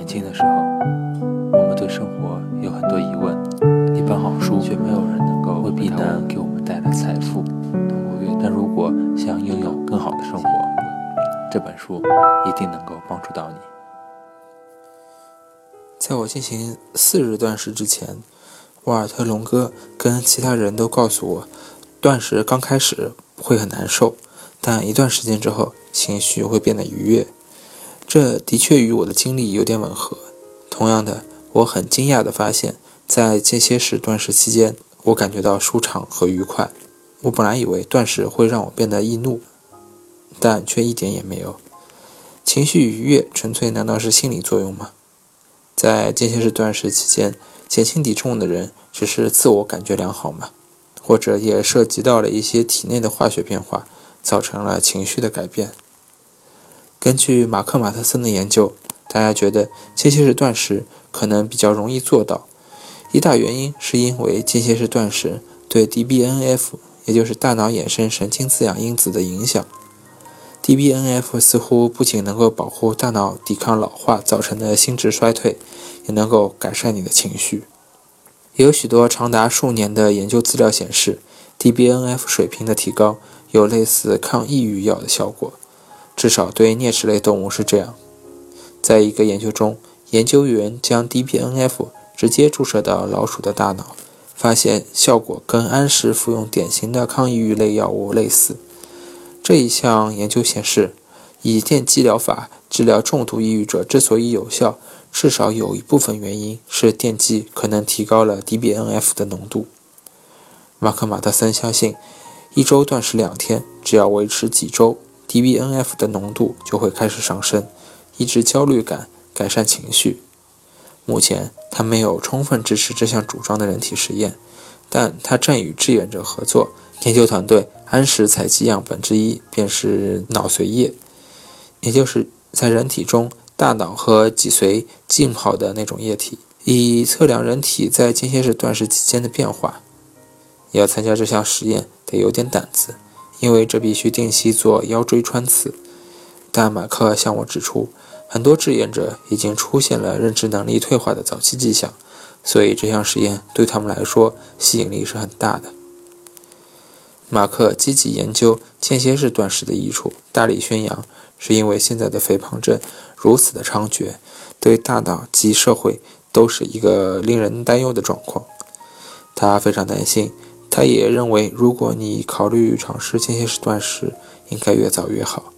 年轻的时候，我们对生活有很多疑问，一本好书却没有人能够为避难给我们带来财富。但如果想拥有更好的生活，这本书一定能够帮助到你。在我进行四日断食之前，瓦尔特龙哥跟其他人都告诉我，断食刚开始会很难受，但一段时间之后，情绪会变得愉悦。这的确与我的经历有点吻合。同样的，我很惊讶地发现，在间歇式断食期间，我感觉到舒畅和愉快。我本来以为断食会让我变得易怒，但却一点也没有。情绪愉悦，纯粹难道是心理作用吗？在间歇式断食期间，减轻体重的人只是自我感觉良好吗？或者也涉及到了一些体内的化学变化，造成了情绪的改变？根据马克·马特森的研究，大家觉得间歇式断食可能比较容易做到。一大原因是因为间歇式断食对 DBNF，也就是大脑衍生神经滋养因子的影响。DBNF 似乎不仅能够保护大脑抵抗老化造成的心智衰退，也能够改善你的情绪。有许多长达数年的研究资料显示，DBNF 水平的提高有类似抗抑郁药的效果。至少对啮齿类动物是这样。在一个研究中，研究员将 DBNF 直接注射到老鼠的大脑，发现效果跟按时服用典型的抗抑郁类药物类似。这一项研究显示，以电击疗法治疗重度抑郁者之所以有效，至少有一部分原因是电击可能提高了 DBNF 的浓度。马克·马特森相信，一周断食两天，只要维持几周。DBNF 的浓度就会开始上升，抑制焦虑感，改善情绪。目前他没有充分支持这项主张的人体实验，但他正与志愿者合作。研究团队按时采集样本之一便是脑髓液，也就是在人体中大脑和脊髓浸泡的那种液体，以测量人体在间歇式断食期间的变化。要参加这项实验得有点胆子。因为这必须定期做腰椎穿刺，但马克向我指出，很多志愿者已经出现了认知能力退化的早期迹象，所以这项实验对他们来说吸引力是很大的。马克积极研究间歇式断食的益处，大力宣扬，是因为现在的肥胖症如此的猖獗，对大脑及社会都是一个令人担忧的状况。他非常担心。他也认为，如果你考虑尝试间歇式断食，应该越早越好。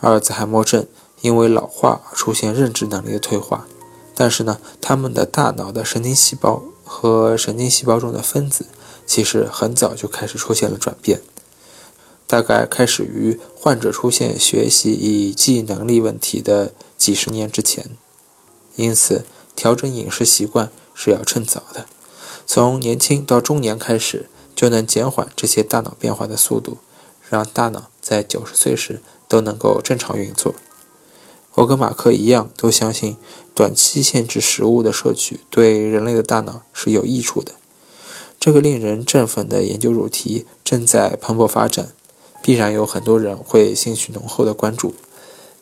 阿尔兹海默症因为老化出现认知能力的退化，但是呢，他们的大脑的神经细胞和神经细胞中的分子其实很早就开始出现了转变，大概开始于患者出现学习以记忆能力问题的几十年之前。因此，调整饮食习惯是要趁早的。从年轻到中年开始，就能减缓这些大脑变化的速度，让大脑在九十岁时都能够正常运作。我跟马克一样，都相信短期限制食物的摄取对人类的大脑是有益处的。这个令人振奋的研究主题正在蓬勃发展，必然有很多人会兴趣浓厚的关注。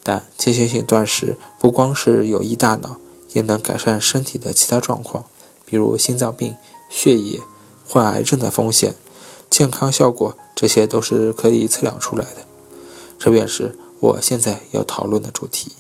但间歇性断食不光是有益大脑，也能改善身体的其他状况，比如心脏病。血液、患癌症的风险、健康效果，这些都是可以测量出来的。这便是我现在要讨论的主题。